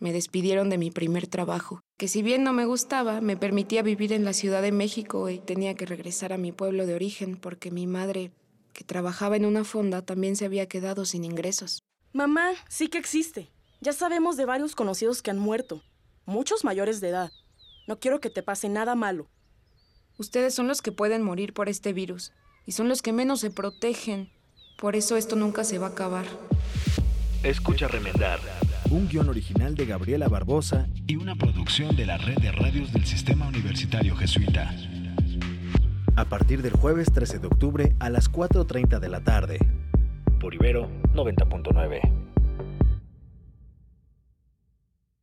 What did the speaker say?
Me despidieron de mi primer trabajo, que si bien no me gustaba, me permitía vivir en la Ciudad de México y tenía que regresar a mi pueblo de origen porque mi madre, que trabajaba en una fonda, también se había quedado sin ingresos. Mamá, sí que existe. Ya sabemos de varios conocidos que han muerto, muchos mayores de edad. No quiero que te pase nada malo. Ustedes son los que pueden morir por este virus y son los que menos se protegen. Por eso esto nunca se va a acabar. Escucha remendar un guion original de Gabriela Barbosa y una producción de la red de radios del Sistema Universitario Jesuita. A partir del jueves 13 de octubre a las 4.30 de la tarde. Por Ibero 90.9.